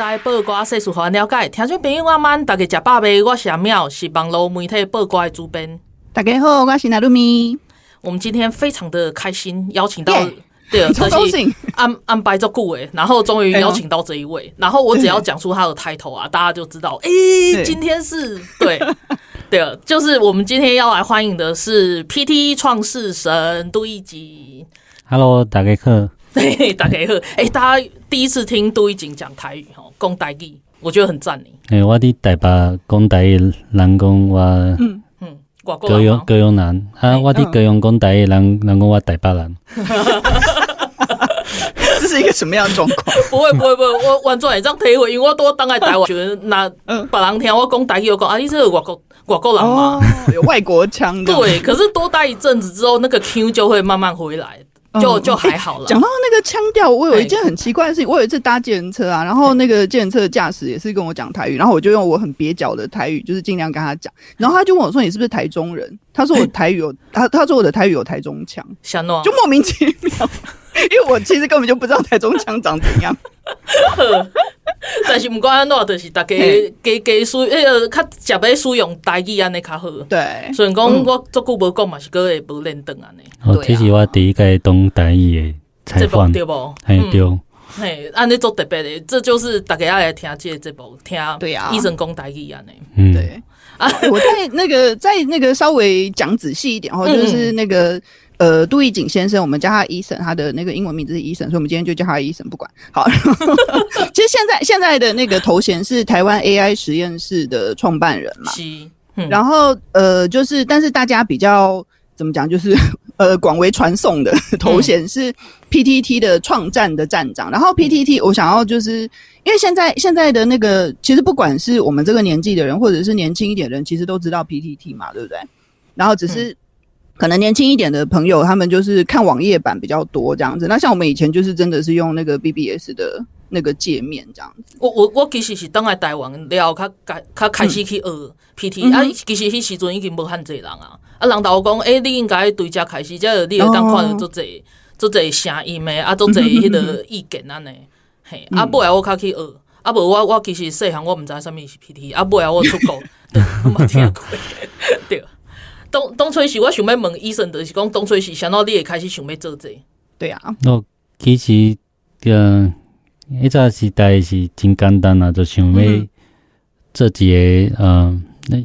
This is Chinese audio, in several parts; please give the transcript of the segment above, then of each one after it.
知；报挂世事，互咱了解。听众朋友阿们，大家食饱未？我是阿妙，是网络媒体报挂的主编。大家好，我是娜露咪。我们今天非常的开心，邀请到 Yeah, 对，超高兴安安排做顾诶，然后终于邀请到这一位，哎、然后我只要讲出他的 title 啊，大家就知道，诶、欸，今天是对 对，就是我们今天要来欢迎的是 PT 创世神杜奕瑾。Hello，大家好。对，大家好。诶、欸，大家第一次听杜一景讲台语吼，讲台语，我觉得很赞呢。诶、欸，我伫台北讲台语，人讲我嗯嗯，高雄高雄人啊，我伫高雄讲台语，人人讲我台北人。这是一个什么样的状况？不会不会不会，我完全会这样体会，因为我多当在台湾，觉得那别人听我讲台语，我讲啊，你是外国外国人吗、哦，有外国腔的。对，可是多待一阵子之后，那个 Q 就会慢慢回来。就就还好了。讲、欸、到那个腔调，我有一件很奇怪的事 情。我有一次搭计程车啊，然后那个计程车的驾驶也是跟我讲台语，然后我就用我很蹩脚的台语，就是尽量跟他讲。然后他就问我说：“你是不是台中人？”他说：“我台语有他，他说我的台语有台中腔。”小诺就莫名其妙，因为我其实根本就不知道台中腔长怎样。但是不管安怎，就是大家加加使那个较食要使用台语安尼较好。对，所以讲我足久无讲嘛，是个会无认得安尼。哦，这是我第一个懂台语的采访，对不？嘿，对。嘿，安尼做特别的，这就是大家要来听这个节目，听对啊，医生讲台语安尼。嗯，对。啊，我在那个在那个稍微讲仔细一点哦，就是那个。呃，杜奕景先生，我们叫他 Eason，他的那个英文名字是 Eason，所以我们今天就叫他 Eason，不管。好，其实现在现在的那个头衔是台湾 AI 实验室的创办人嘛。嗯、然后呃，就是但是大家比较怎么讲，就是呃广为传颂的头衔是 PTT 的创站的站长。然后 PTT，我想要就是因为现在现在的那个，其实不管是我们这个年纪的人，或者是年轻一点的人，其实都知道 PTT 嘛，对不对？然后只是。嗯可能年轻一点的朋友，他们就是看网页版比较多这样子。那像我们以前就是真的是用那个 BBS 的那个界面这样子。我我我其实是当来台湾了，较开较开始去学 PT、嗯、啊。其实迄时阵已经无汉济人啊。啊，人导讲，诶、欸，你应该对遮开始，遮你会当看到足济足济声音的啊，足济迄个意见安尼。嘿，啊，后来我较去学，啊，无我我其实细汉我毋知啥物是 PT，啊，后来我出国，我冇听过，对。当当初时我想要问医生，就是讲冬春时想到你会开始想要做这个，对啊。哦，其实呃，迄阵时代是真简单啊，就想要做一个呃，那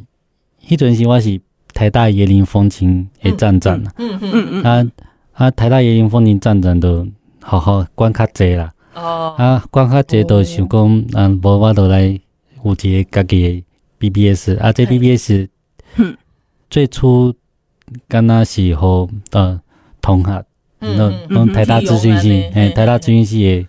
迄阵时我是台大椰林风情的站长啊，嗯嗯嗯嗯，啊啊，台大椰林风情站长都好好管较济啦，哦，啊管较济都想讲，啊，无我都来有一个家己的 BBS，啊，这 BBS。最初刚那时候的同学，那那台大资讯系，诶，台大资讯系也，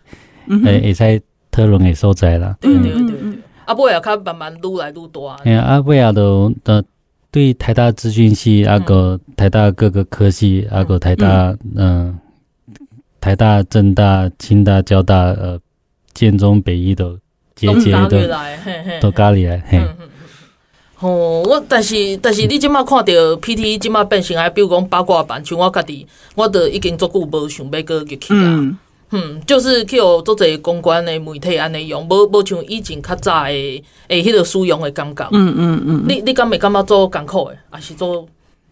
诶，也在讨论的所在啦。对对对对，啊，尾也较慢慢愈来愈多。诶，啊，尾也都的对台大资讯系，啊个台大各个科系，啊个台大，嗯，台大、政大、清大、交大，呃，建中、北医都节节都都加入来，嘿。哦，我但是但是你即马看到 PT 即马变成啊，比如讲八卦版，像我家己，我都已经足久无想要过入去啊。嗯，嗯，就是去有做者公关的媒体安尼用，无无像以前较早的诶，迄个使用的感觉。嗯嗯嗯。你你敢会感觉做艰苦诶，还是做？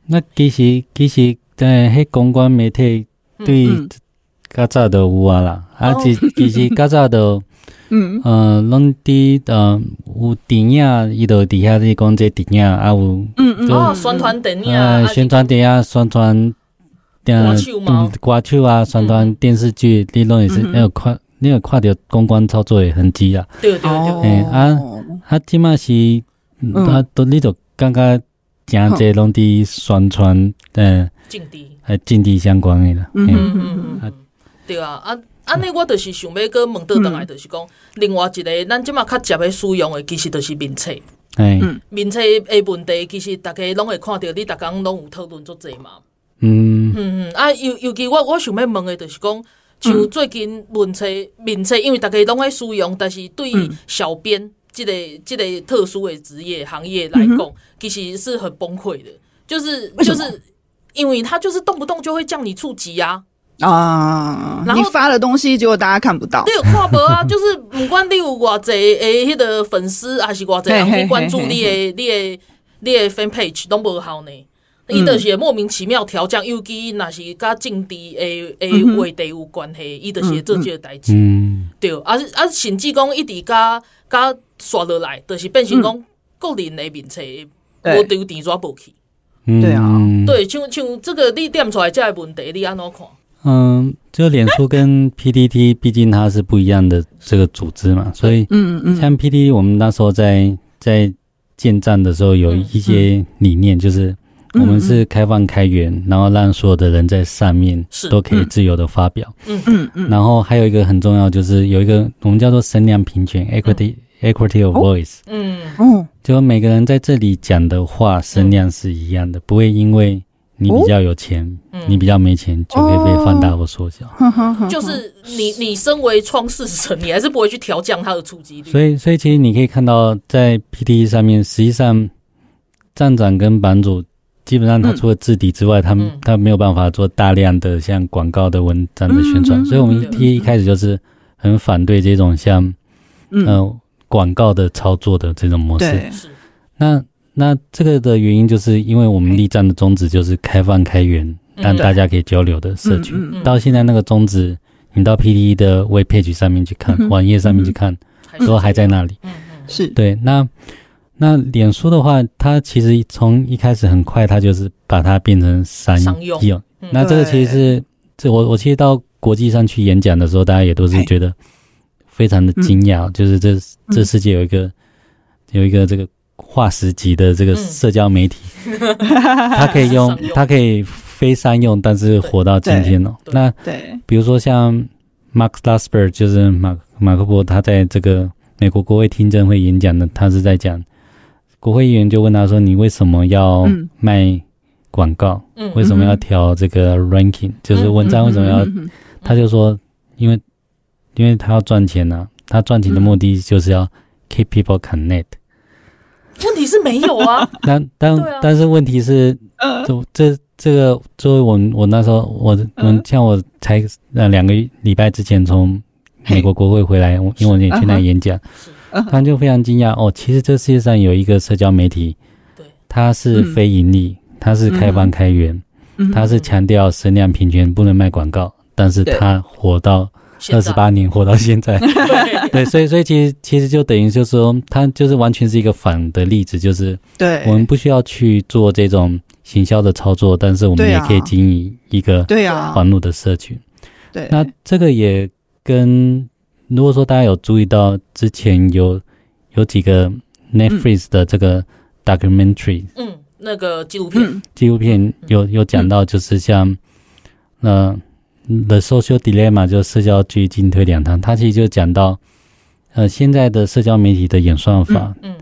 那其实其实在迄公关媒体对较早都有啊啦，啊其其实较早都。嗯，呃，拢伫呃有电影，伊就底下咧讲这电影啊有，嗯嗯，哦，宣传电影，啊，宣传电影，宣传嗯歌手啊，宣传电视剧，你拢也是没有看，你有看到公关操作的痕迹啊？对对对，诶啊，啊，即马是，啊，都你就感觉加这拢伫宣传，嗯，政治，还政治相关的啦。嗯嗯嗯嗯，对啊，啊，安尼我就是想要搁问倒倒来，就是讲另外一个咱即马较接的使用的，其实就是面册。嗯，面册的问题，其实大家拢会看到，你逐工拢有讨论足济嘛。嗯嗯嗯，啊，尤尤其我我想要问的，就是讲，像最近文册面册，因为大家拢爱使用，但是对于小编这个这个特殊的职业行业来讲，其实是很崩溃的。就是就是，因为他就是动不动就会叫你触及呀。啊，然后发的东西结果大家看不到。对，看不啊，就是不管你有偌济诶，迄个粉丝还是偌济人去关注你的你的你的 fan page 都无效呢。伊就是莫名其妙调降，尤其若是甲政治诶诶话题有关系，伊就是做这个代志。嗯，对，啊啊，甚至讲一直甲甲刷落来，就是变成讲个人的面册无丢电抓无去。对啊，对，像像这个你点出来这个问题，你安怎看？嗯，就脸书跟 PDT，毕竟它是不一样的这个组织嘛，所以嗯嗯嗯，像 PDT，我们那时候在在建站的时候，有一些理念就是。我们是开放开源，然后让所有的人在上面都可以自由的发表。嗯嗯嗯。然后还有一个很重要，就是有一个我们叫做声量平权 （equity equity of voice）。嗯嗯。就每个人在这里讲的话声量是一样的，不会因为你比较有钱，你比较没钱就可以被放大或缩小。就是你你身为创世神，你还是不会去调降它的触及率。所以所以其实你可以看到，在 PTE 上面，实际上站长跟版主。基本上，他除了制底之外，他们他没有办法做大量的像广告的文章的宣传，所以我们一一开始就是很反对这种像嗯。广告的操作的这种模式。那那这个的原因，就是因为我们立站的宗旨就是开放开源，让大家可以交流的社群。到现在那个宗旨，你到 PDE 的 web page 上面去看，网页上面去看，都还在那里。是对那。那脸书的话，它其实从一开始很快，它就是把它变成商用。那这个其实是这我我其实到国际上去演讲的时候，大家也都是觉得非常的惊讶，就是这这世界有一个有一个这个划时级的这个社交媒体，它可以用它可以非商用，但是活到今天哦。那对，比如说像 Mark Schlossberg，就是马马克波，他在这个美国国会听证会演讲的，他是在讲。国会议员就问他说：“你为什么要卖广告？嗯、为什么要调这个 ranking？、嗯、就是文章为什么要？”嗯、他就说：“因为，因为他要赚钱呐、啊。他赚钱的目的就是要 keep people connect。问题是没有啊。但 但、啊、但是问题是，这这这个作为我我那时候我我像我才呃两个礼拜之前从美国国会回来，因为我也去那演讲。”他就非常惊讶哦，其实这世界上有一个社交媒体，对，它是非盈利，它是开放开源，它是强调声量平权，不能卖广告，但是它活到二十八年，活到现在，对，所以所以其实其实就等于就是说，它就是完全是一个反的例子，就是对，我们不需要去做这种行销的操作，但是我们也可以经营一个对啊。环路的社群，对，那这个也跟。如果说大家有注意到，之前有有几个 Netflix 的这个 documentary，嗯，那个纪录片，纪录片有有讲到，就是像呃 The Social Dilemma，就社交距离进退两难，它其实就讲到，呃，现在的社交媒体的演算法，嗯，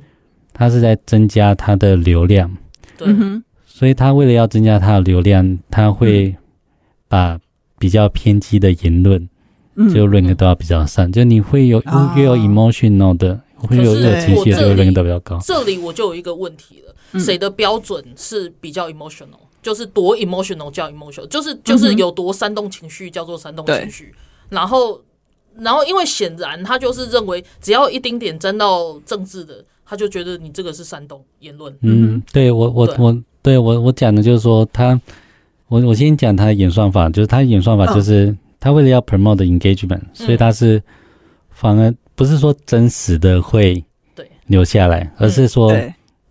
它是在增加它的流量，对，所以它为了要增加它的流量，它会把比较偏激的言论。就 rank 都要比较上，就你会有越有 emotional 的，会有热情绪的，就 rank 都比较高。这里我就有一个问题了，谁的标准是比较 emotional？就是多 emotional 叫 emotional，就是就是有多煽动情绪叫做煽动情绪。然后然后因为显然他就是认为只要一丁点沾到政治的，他就觉得你这个是煽动言论。嗯，对我我我对我我讲的就是说他，我我先讲他的演算法，就是他的演算法就是。他为了要 promote engagement，所以他是反而不是说真实的会对。留下来，而是说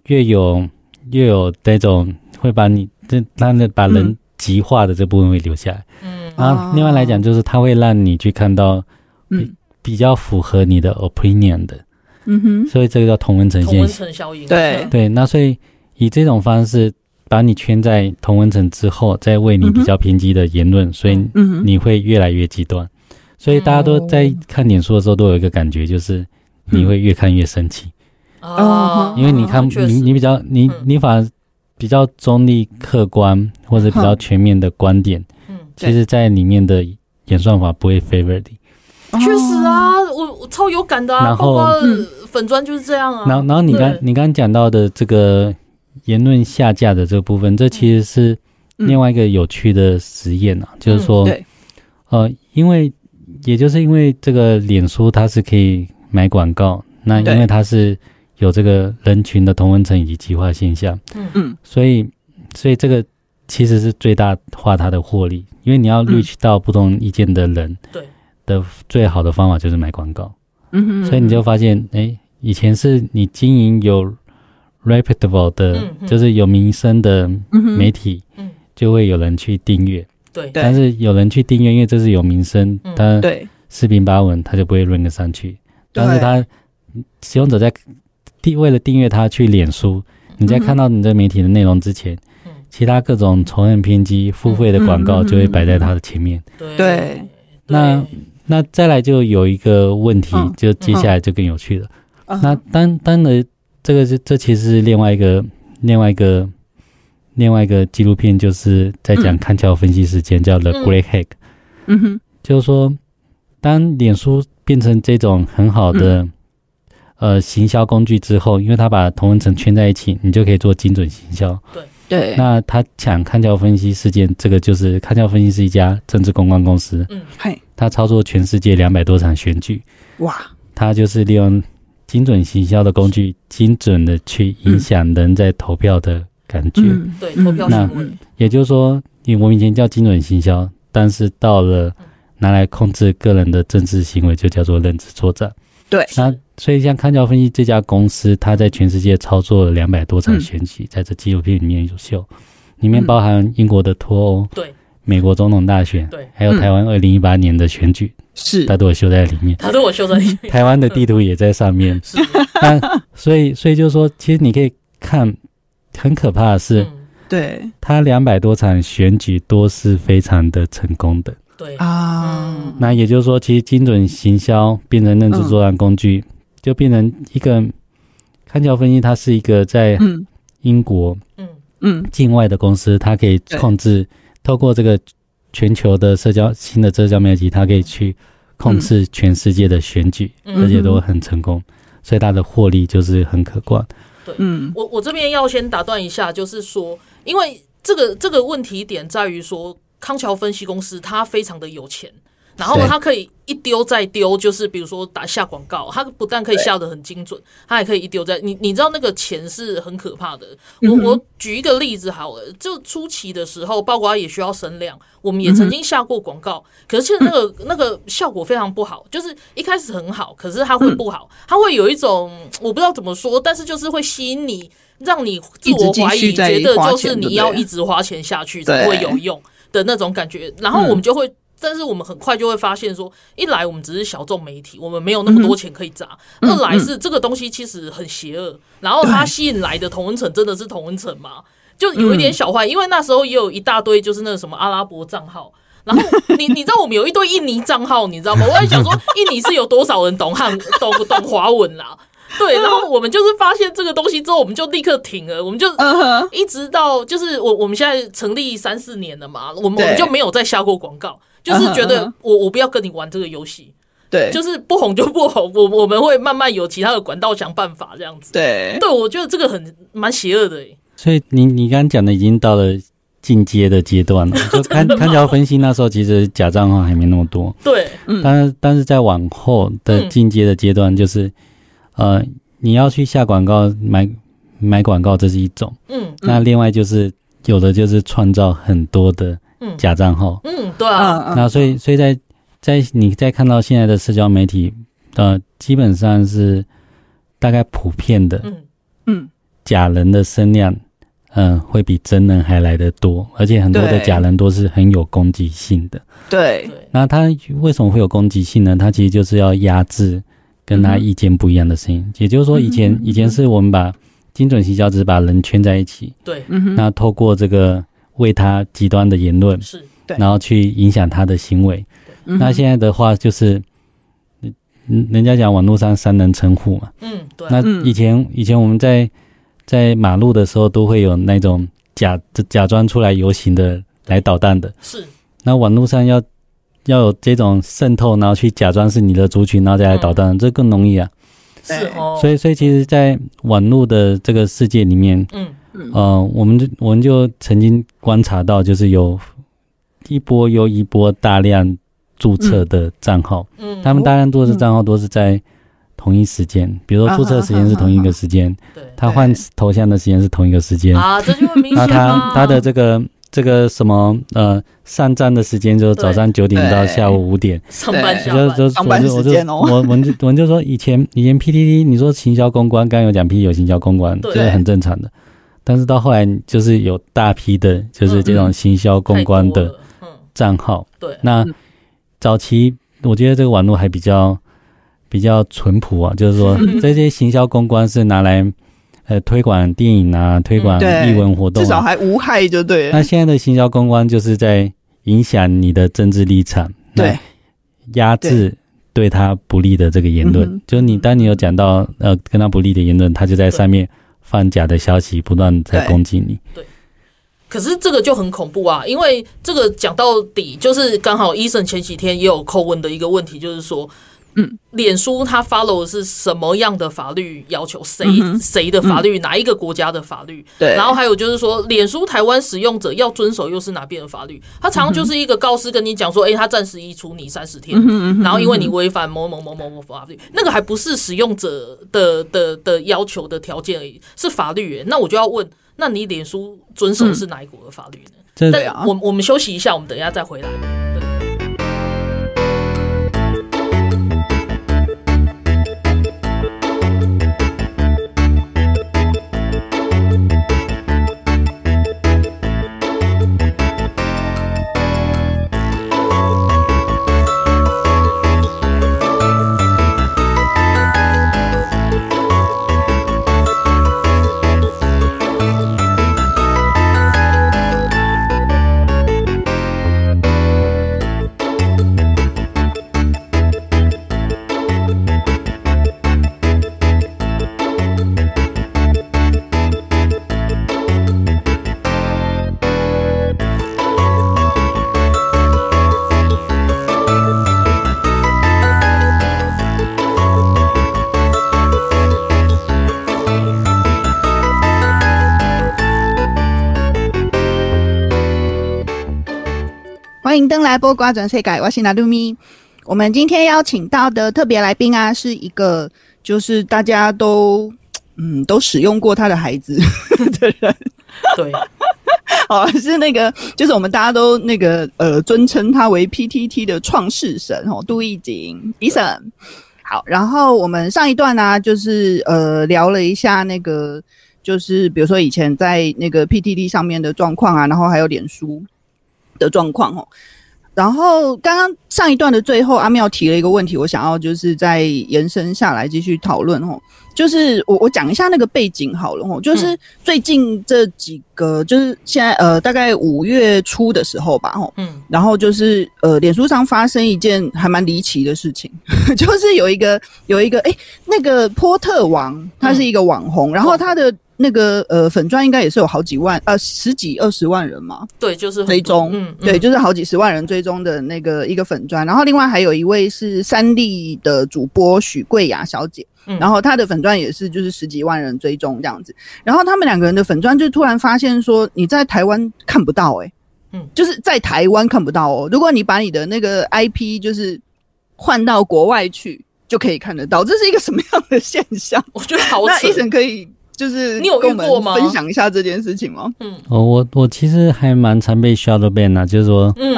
越有越有那种会把你这让那把人极化的这部分会留下来。嗯，然后另外来讲就是它会让你去看到比比较符合你的 opinion 的。嗯哼，所以这个叫同温层现象。同温层效应。对对，那所以以这种方式把你圈在同温层之后，再为你比较偏激的言论，所以你会越来越极端。所以大家都在看点书的时候，都有一个感觉，就是你会越看越生气。哦，因为你看你你比较你你反而比较中立客观或者比较全面的观点，嗯，其实在里面的演算法不会 favor 你。确实啊，我我超有感的啊，包括粉砖就是这样啊。然后然后你刚你刚刚讲到的这个言论下架的这个部分，这其实是另外一个有趣的实验啊，就是说，呃，因为也就是因为这个脸书它是可以买广告，那因为它是。有这个人群的同温层以及极化现象，嗯。嗯，所以所以这个其实是最大化它的获利，因为你要 reach 到不同意见的人，对。的最好的方法就是买广告，嗯哼，所以你就发现，哎，以前是你经营有 reputable 的，就是有名声的媒体，嗯，就会有人去订阅，对，但是有人去订阅，因为这是有名声，他对。四平八稳，他就不会 rank 上去，但是他使用者在订为了订阅他去脸书，你在看到你这媒体的内容之前，嗯、其他各种仇恨偏激、付费的广告就会摆在他的前面。对、对，那那再来就有一个问题，就接下来就更有趣了。嗯、那当当然，这个是这其实是另外一个另外一个另外一个纪录片，就是在讲看桥分析时间，叫 The Great Hack。嗯。哼，就是说，当脸书变成这种很好的。呃，行销工具之后，因为他把同温层圈在一起，你就可以做精准行销。对对。那他抢看教分析事件，这个就是看教分析是一家政治公关公司。嗯，嘿。他操作全世界两百多场选举。哇。他就是利用精准行销的工具，精准的去影响人在投票的感觉。嗯、对，投票行为。也就是说，因为我们以前叫精准行销，但是到了拿来控制个人的政治行为，就叫做认知作战。对，那所以像康桥分析这家公司，它在全世界操作了两百多场选举，嗯、在这纪录片里面有秀，里面包含英国的脱欧，对、嗯，美国总统大选，对，还有台湾二零一八年的选举，是、嗯，它都有秀在里面，它都有秀在里面，台湾的地图也在上面，是，那所以所以就是说，其实你可以看，很可怕的是，嗯、对，它两百多场选举都是非常的成功的。对。啊，那也就是说，其实精准行销变成认知作战工具，嗯、就变成一个康桥分析，它是一个在英国嗯。嗯。境外的公司，它可以控制透过这个全球的社交新的社交媒体，它可以去控制全世界的选举，嗯、而且都很成功，所以它的获利就是很可观。对，嗯，我我这边要先打断一下，就是说，因为这个这个问题点在于说。康桥分析公司，它非常的有钱，然后他可以一丢再丢，就是比如说打下广告，他不但可以下的很精准，他还可以一丢再你你知道那个钱是很可怕的。我我举一个例子好了，就初期的时候，包括也需要声量，我们也曾经下过广告，可是现在那个那个效果非常不好，就是一开始很好，可是它会不好，它会有一种我不知道怎么说，但是就是会吸引你，让你自我怀疑，觉得就是你要一直花钱下去才会有用。的那种感觉，然后我们就会，嗯、但是我们很快就会发现说，一来我们只是小众媒体，我们没有那么多钱可以砸；嗯、二来是这个东西其实很邪恶，然后它吸引来的同温层真的是同温层吗？就有一点小坏，因为那时候也有一大堆就是那个什么阿拉伯账号，然后你你知道我们有一堆印尼账号，你知道吗？我在想说，印尼是有多少人懂汉懂 懂华文啦？对，然后我们就是发现这个东西之后，我们就立刻停了，我们就一直到就是我我们现在成立三四年了嘛，我们我们就没有再下过广告，就是觉得我我不要跟你玩这个游戏，对，就是不红就不红，我我们会慢慢有其他的管道想办法这样子，对，对我觉得这个很蛮邪恶的诶。所以你你刚刚讲的已经到了进阶的阶段了，就看看桥分析那时候其实假账号还没那么多，对，但是但是在往后的进阶的阶段就是。呃，你要去下广告买买广告，这是一种。嗯，那另外就是有的就是创造很多的假账号。嗯，对啊。那所以所以在在你在看到现在的社交媒体，呃，基本上是大概普遍的。嗯嗯，假人的声量，嗯、呃，会比真人还来得多，而且很多的假人都是很有攻击性的。对。那他为什么会有攻击性呢？他其实就是要压制。跟他意见不一样的声音，也就是说，以前以前是我们把精准行销只是把人圈在一起，对，那透过这个为他极端的言论是，对。然后去影响他的行为。那现在的话就是，嗯，人家讲网络上三人成虎嘛，嗯，对，那以前以前我们在在马路的时候都会有那种假假装出来游行的来捣蛋的，是，那网络上要要有这种渗透，然后去假装是你的族群，然后再来捣蛋，这更容易啊。是哦，所以所以其实，在网络的这个世界里面，嗯，呃，我们就我们就曾经观察到，就是有一波又一波大量注册的账号，嗯，他们大量注册账号都是在同一时间，比如说注册时间是同一个时间，对，他换头像的时间是同一个时间。啊，这就很明显那他他的这个。这个什么呃，上站的时间就是早上九点到下午五点，上班下班，就就上班时间哦。我我们就我们就说以前以前 PTT 你说行销公关，刚刚有讲 P 有行销公关，这是很正常的。但是到后来就是有大批的，就是这种行销公关的账号。对，那早期我觉得这个网络还比较比较淳朴啊，就是说这些行销公关是拿来。呃，推广电影啊，推广艺文活动、啊，至少还无害就对了。那现在的行销公关就是在影响你的政治立场，对，压制对他不利的这个言论。就是你当你有讲到呃跟他不利的言论，他就在上面放假的消息，不断在攻击你。对，可是这个就很恐怖啊，因为这个讲到底就是刚好医生前几天也有扣问的一个问题，就是说。嗯，脸书它 follow 的是什么样的法律要求？谁谁的法律？哪一个国家的法律？对。然后还有就是说，脸书台湾使用者要遵守又是哪边的法律？他常常就是一个告示跟你讲说，哎，他暂时移除你三十天，然后因为你违反某某某某某法律，那个还不是使用者的的的要求的条件而已，是法律。那我就要问，那你脸书遵守是哪一国的法律呢？对啊。我我们休息一下，我们等一下再回来。登来播瓜转世改，我是娜露咪。我们今天邀请到的特别来宾啊，是一个就是大家都嗯都使用过他的孩子 的人。对，哦，是那个就是我们大家都那个呃尊称他为 PTT 的创世神哦，杜奕瑾 Eason。好，然后我们上一段呢、啊，就是呃聊了一下那个就是比如说以前在那个 PTT 上面的状况啊，然后还有脸书。的状况哦，然后刚刚上一段的最后，阿妙提了一个问题，我想要就是再延伸下来继续讨论哦，就是我我讲一下那个背景好了哦，就是最近这几个，就是现在呃大概五月初的时候吧哦，嗯，然后就是呃脸书上发生一件还蛮离奇的事情，就是有一个有一个诶那个波特王，他是一个网红，然后他的。那个呃粉专应该也是有好几万呃十几二十万人嘛，对，就是追踪，嗯，嗯。对，就是好几十万人追踪的那个一个粉专，然后另外还有一位是三立的主播许桂雅小姐，嗯，然后她的粉钻也是就是十几万人追踪这样子，然后他们两个人的粉钻就突然发现说你在台湾看不到诶、欸，嗯，就是在台湾看不到哦，如果你把你的那个 IP 就是换到国外去就可以看得到，这是一个什么样的现象？我觉得好扯，那 Eason 可以。就是你有遇过吗？分享一下这件事情吗？嗯，哦，我我其实还蛮常被 shadow ban 啊，就是说，嗯，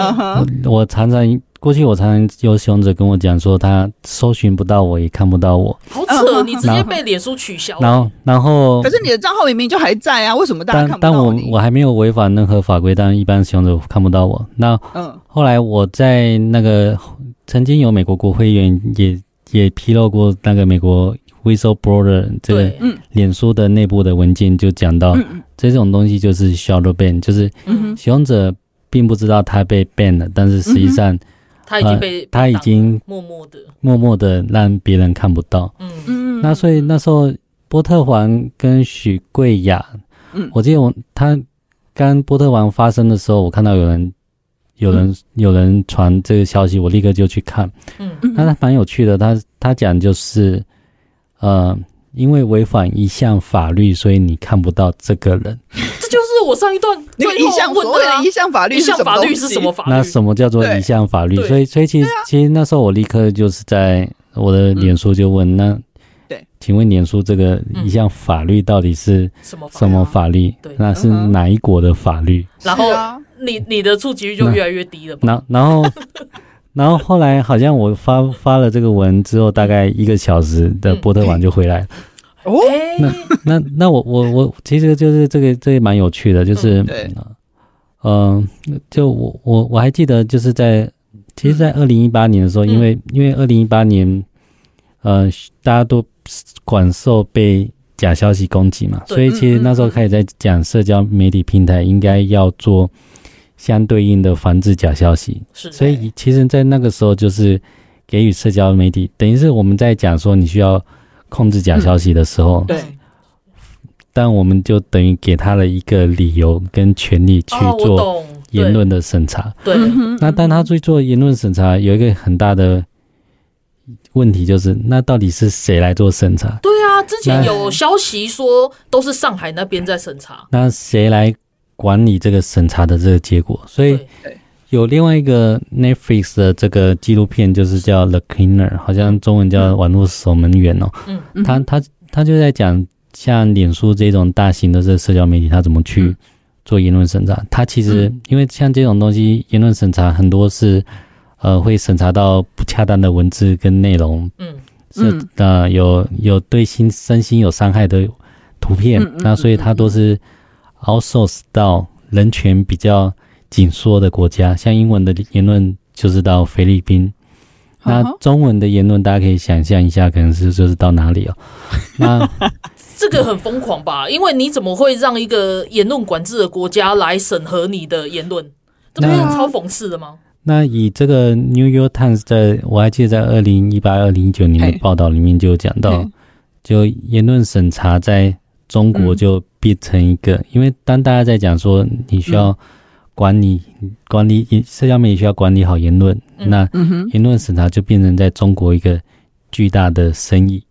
我，我常常过去我常常有使用者跟我讲说，他搜寻不到我，也看不到我，好扯，你直接被脸书取消了。然后，然后，可是你的账号明明就还在啊，为什么大家看不到你？但但我我还没有违反任何法规，但一般使用者看不到我。那嗯，后来我在那个曾经有美国国会议员也也披露过那个美国。Whistleblower 这个对，脸书的内部的文件就讲到，这种东西就是 shadow ban，就是使用者并不知道他被 ban 了，但是实际上他已经被、呃、他已经默默的默默的让别人看不到。嗯。嗯，那所以那时候波特王跟许贵雅，嗯，我记得我他刚波特王发生的时候，我看到有人。有人、嗯、有人传这个消息，我立刻就去看。嗯，那他蛮有趣的。他他讲就是，呃，因为违反一项法律，所以你看不到这个人。这就是我上一段 最后问的、啊、一项法律，一项法律是什么法律？那什么叫做一项法律？所以所以其实、啊、其实那时候我立刻就是在我的脸书就问、嗯、那，对，请问脸书这个一项法律到底是什么什么法律？对，那是哪一国的法律？然后。你你的触及率就越来越低了。然然后 然后后来好像我发发了这个文之后，大概一个小时的波特王就回来了。哦、嗯，那那那我我我其实就是这个这个蛮有趣的，就是嗯、呃，就我我我还记得就是在其实，在二零一八年的时候，因为因为二零一八年呃大家都广受被假消息攻击嘛，所以其实那时候开始在讲社交媒体平台应该要做。相对应的防治假消息，是，所以其实，在那个时候，就是给予社交媒体，等于是我们在讲说你需要控制假消息的时候，对，但我们就等于给他了一个理由跟权利去做言论的审查。对，那当他去做言论审查，有一个很大的问题就是，那到底是谁来做审查？对啊，之前有消息说都是上海那边在审查，那谁来？管理这个审查的这个结果，所以有另外一个 Netflix 的这个纪录片，就是叫 The Cleaner，好像中文叫网络守门员哦。嗯，他他他就在讲像脸书这种大型的这个社交媒体，他怎么去做言论审查。他其实因为像这种东西，言论审查很多是呃会审查到不恰当的文字跟内容，嗯，是呃有有对心身心有伤害的图片，那所以他都是。Outsource 到人权比较紧缩的国家，像英文的言论就是到菲律宾，那中文的言论大家可以想象一下，可能是就是到哪里哦？那这个很疯狂吧？因为你怎么会让一个言论管制的国家来审核你的言论？这不是超讽刺的吗？那以这个 New York Times 在我还记得在二零一八、二零一九年的报道里面就有讲到，就言论审查在。中国就变成一个，嗯、因为当大家在讲说你需要管理、嗯、管理社交媒体需要管理好言论，嗯、那言论审查就变成在中国一个巨大的生意。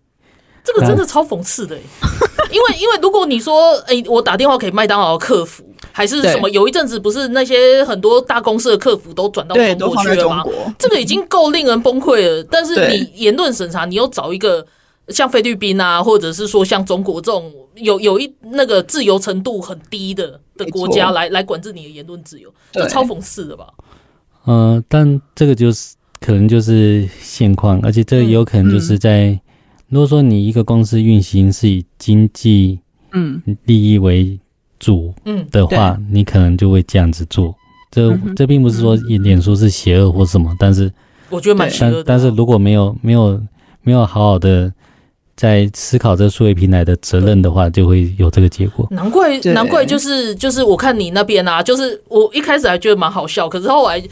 这个真的超讽刺的，因为因为如果你说，哎、欸，我打电话给麦当劳客服，还是什么，有一阵子不是那些很多大公司的客服都转到中国去了吗？这个已经够令人崩溃了。但是你言论审查，你又找一个。像菲律宾啊，或者是说像中国这种有有一那个自由程度很低的的国家来来管制你的言论自由，这超讽刺的吧？嗯、呃，但这个就是可能就是现况，而且这个有可能就是在、嗯、如果说你一个公司运行是以经济嗯利益为主嗯的话，嗯、你可能就会这样子做。这、嗯、这并不是说脸书是邪恶或什么，但是我觉得蛮邪恶的、啊。但是如果没有没有没有好好的。在思考这数位平台的责任的话，就会有这个结果。难怪，难怪就是就是，我看你那边啊，就是我一开始还觉得蛮好笑，可是后来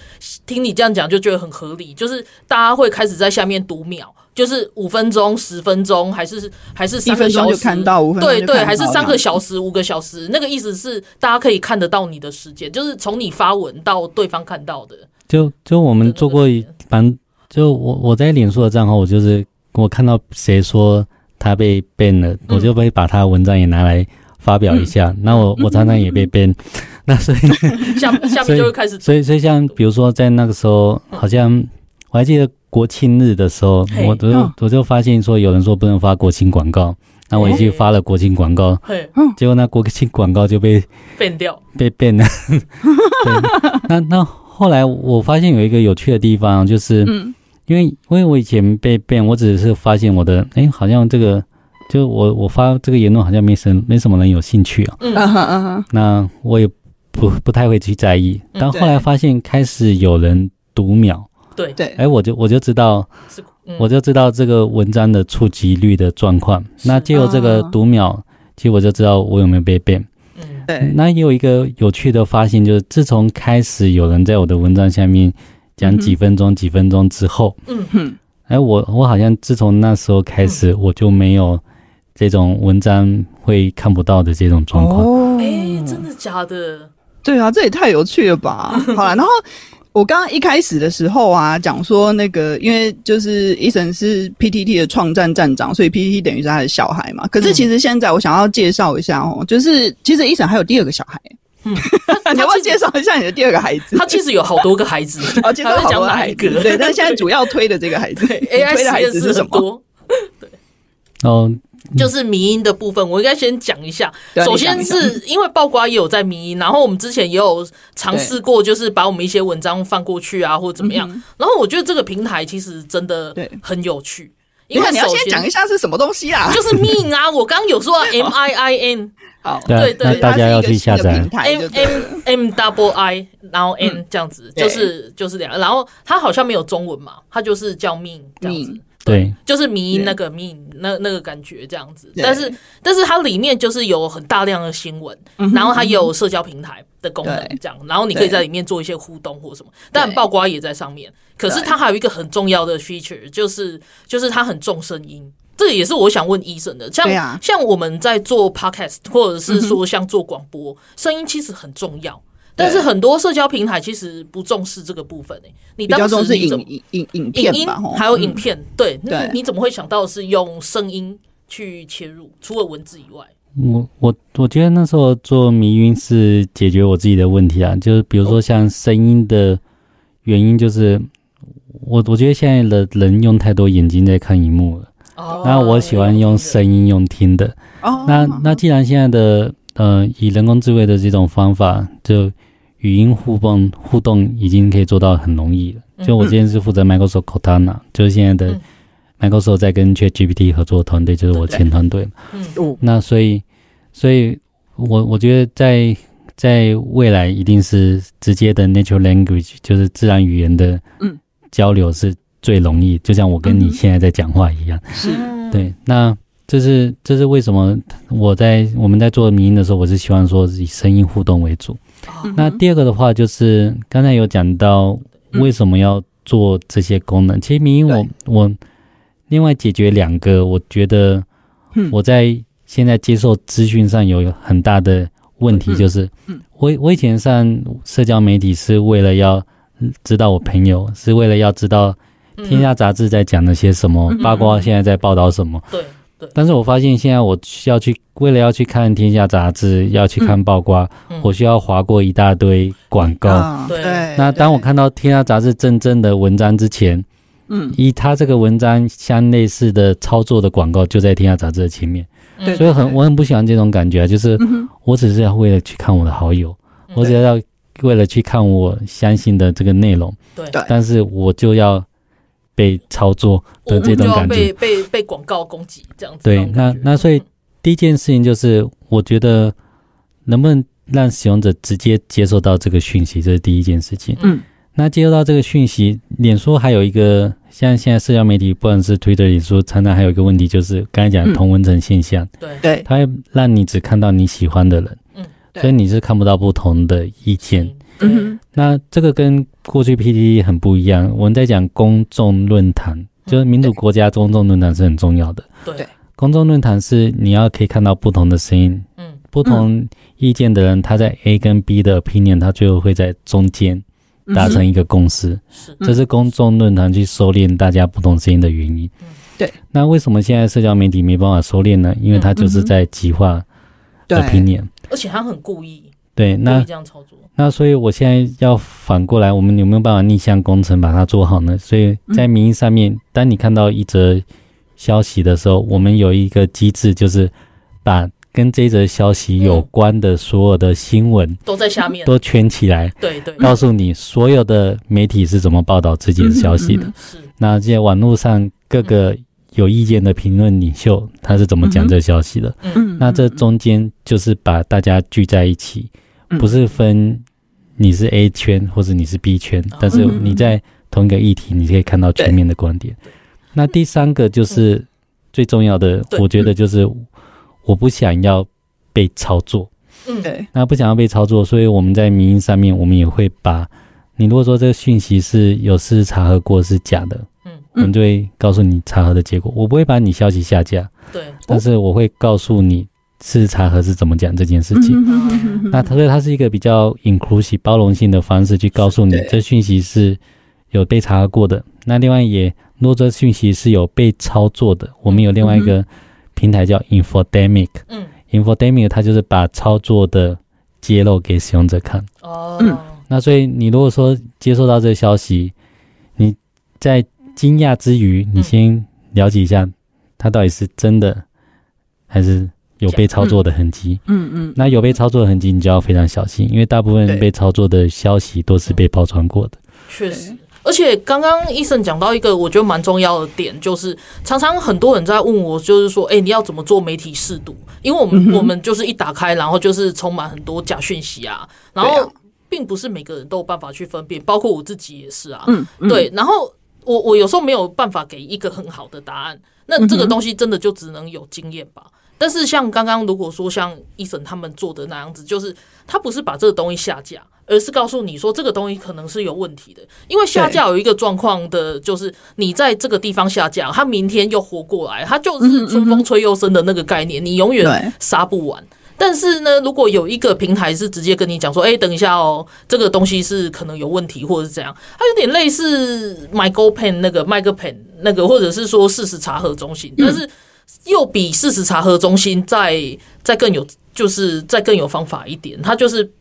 听你这样讲，就觉得很合理。就是大家会开始在下面读秒，就是五分钟、十分钟，还是还是三个小时？看到五分钟，对对，还是三个小时、五个小时？那个意思是大家可以看得到你的时间，就是从你发文到对方看到的。就就我们做过一般，就我我在脸书的账号，我就是。我看到谁说他被 ban 了，我就会把他文章也拿来发表一下。那我我常常也被 ban，那所以 下下面就会开始。所以所以像比如说在那个时候，好像我还记得国庆日的时候，我就我就发现说有人说不能发国庆广告，那我已经发了国庆广告，结果那国庆广告就被 ban 掉，被 ban 了。对，那那后来我发现有一个有趣的地方就是。因为因为我以前被 ban，我只是发现我的哎，好像这个就我我发这个言论好像没什没什么人有兴趣啊。嗯嗯嗯。那我也不不太会去在意，但后来发现开始有人读秒。对对。哎，我就我就知道，我就知道这个文章的触及率的状况。那借由这个读秒，其实我就知道我有没有被 ban。嗯，对。那也有一个有趣的发现，就是自从开始有人在我的文章下面讲几分钟、几分钟之后，嗯哼，哎，我我好像自从那时候开始，我就没有这种文章会看不到的这种状况。哎，真的假的？对啊，这也太有趣了吧！好了，然后。我刚刚一开始的时候啊，讲说那个，因为就是 Eason 是 PTT 的创站站长，所以 PTT 等于是他的小孩嘛。可是其实现在我想要介绍一下哦、喔，就是其实 Eason 还有第二个小孩。嗯，你要不要介绍一下你的第二个孩子？他其实有好多个孩子，哦，介绍好多个孩子。对，但现在主要推的这个孩子，AI 推的孩子是什么？对，哦。就是迷音的部分，我应该先讲一下。首先是因为爆瓜也有在迷音，然后我们之前也有尝试过，就是把我们一些文章放过去啊，或者怎么样。然后我觉得这个平台其实真的很有趣。因为你要先讲一下是什么东西啊？就是 Min 啊，我刚刚有说 M I I N，好，对对，大家要去下载。M M M double I，然后 N 这样子，就是就是两个。然后它好像没有中文嘛，它就是叫 Min 这样子。对，就是迷那个迷那那个感觉这样子，但是但是它里面就是有很大量的新闻，然后它有社交平台的功能这样，然后你可以在里面做一些互动或什么，但爆瓜也在上面。可是它还有一个很重要的 feature，就是就是它很重声音，这也是我想问 Eason 的，像像我们在做 podcast 或者是说像做广播，声音其实很重要。但是很多社交平台其实不重视这个部分诶、欸，你当时是影影影影片吧，还有影片，对，那你怎么会想到是用声音去切入？除了文字以外，我我我觉得那时候做迷晕是解决我自己的问题啊，就是比如说像声音的原因，就是我我觉得现在的人用太多眼睛在看荧幕了，哦，那我喜欢用声音用听的，哦，那那既然现在的呃以人工智慧的这种方法就。语音互动互动已经可以做到很容易了。就我之前是负责 Microsoft Cortana，就是现在的 Microsoft 在跟 ChatGPT 合作团队，就是我前团队。嗯，那所以，所以我我觉得在在未来一定是直接的 Natural Language，就是自然语言的交流是最容易，就像我跟你现在在讲话一样。是，对。那这是这是为什么我在我们在做迷音的时候，我是希望说以声音互动为主。那第二个的话，就是刚才有讲到为什么要做这些功能。其实迷因我我另外解决两个，我觉得我在现在接受资讯上有很大的问题，就是我我以前上社交媒体是为了要知道我朋友，是为了要知道天下杂志在讲了些什么八卦，现在在报道什么。对。但是我发现现在我需要去，为了要去看《天下杂志》，要去看爆瓜，嗯、我需要划过一大堆广告。嗯、对，那当我看到《天下杂志》真正的文章之前，嗯，以他这个文章相类似的操作的广告就在《天下杂志》的前面，对，所以很我很不喜欢这种感觉，就是我只是要为了去看我的好友，嗯、我只要要为了去看我相信的这个内容，对，但是我就要。被操作的这种感觉，被被被广告攻击这样子。对，那那所以第一件事情就是，我觉得能不能让使用者直接接受到这个讯息，这是第一件事情。嗯，那接受到这个讯息，脸书还有一个，像现在社交媒体，不管是 Twitter、脸书，常常还有一个问题，就是刚才讲的同温层现象。对对，它会让你只看到你喜欢的人，嗯，所以你是看不到不同的意见。嗯，那这个跟过去 PTT 很不一样。我们在讲公众论坛，就是民主国家公众论坛是很重要的。对，公众论坛是你要可以看到不同的声音，嗯，不同意见的人，他在 A 跟 B 的 opinion，他最后会在中间达成一个共识。是，这是公众论坛去收敛大家不同声音的原因。对，那为什么现在社交媒体没办法收敛呢？因为它就是在极化 opinion，而且他很故意。对，那这样操作。那所以，我现在要反过来，我们有没有办法逆向工程把它做好呢？所以在民意上面，当你看到一则消息的时候，我们有一个机制，就是把跟这则消息有关的所有的新闻都在下面，都圈起来。对对，告诉你所有的媒体是怎么报道这件消息的。是，那这些网络上各个有意见的评论领袖，他是怎么讲这消息的？嗯，那这中间就是把大家聚在一起，不是分。你是 A 圈或者你是 B 圈，但是你在同一个议题，你可以看到全面的观点。那第三个就是最重要的，我觉得就是我不想要被操作。嗯，对。那不想要被操作，所以我们在民音上面，我们也会把你如果说这个讯息是有事实查核过是假的，嗯，我们就会告诉你查核的结果。我不会把你消息下架，对，但是我会告诉你是查核是怎么讲这件事情。那所以它是一个比较 inclusive 包容性的方式去告诉你这讯息是有被查核过的。那另外也，如果这讯息是有被操作的，我们有另外一个平台叫 Infodemic，嗯。Infodemic 它就是把操作的揭露给使用者看。哦、嗯，那所以你如果说接收到这个消息，你在惊讶之余，你先了解一下它到底是真的还是有被操作的痕迹。嗯嗯，那有被操作的痕迹，你就要非常小心，因为大部分被操作的消息都是被包装过的。确实。而且刚刚 Eason 讲到一个我觉得蛮重要的点，就是常常很多人在问我，就是说，哎，你要怎么做媒体试读？因为我们我们就是一打开，然后就是充满很多假讯息啊，然后并不是每个人都有办法去分辨，包括我自己也是啊。嗯，对。然后我我有时候没有办法给一个很好的答案，那这个东西真的就只能有经验吧。但是像刚刚如果说像 Eason 他们做的那样子，就是他不是把这个东西下架。而是告诉你说这个东西可能是有问题的，因为下架有一个状况的，就是你在这个地方下架，他明天又活过来，他就是春风吹又生的那个概念，你永远杀不完。但是呢，如果有一个平台是直接跟你讲说，哎，等一下哦，这个东西是可能有问题，或者是这样，它有点类似 MyGoPen 那个 MyGoPen 那个，或者是说事实查核中心，但是又比事实查核中心再再更有，就是再更有方法一点，它就是。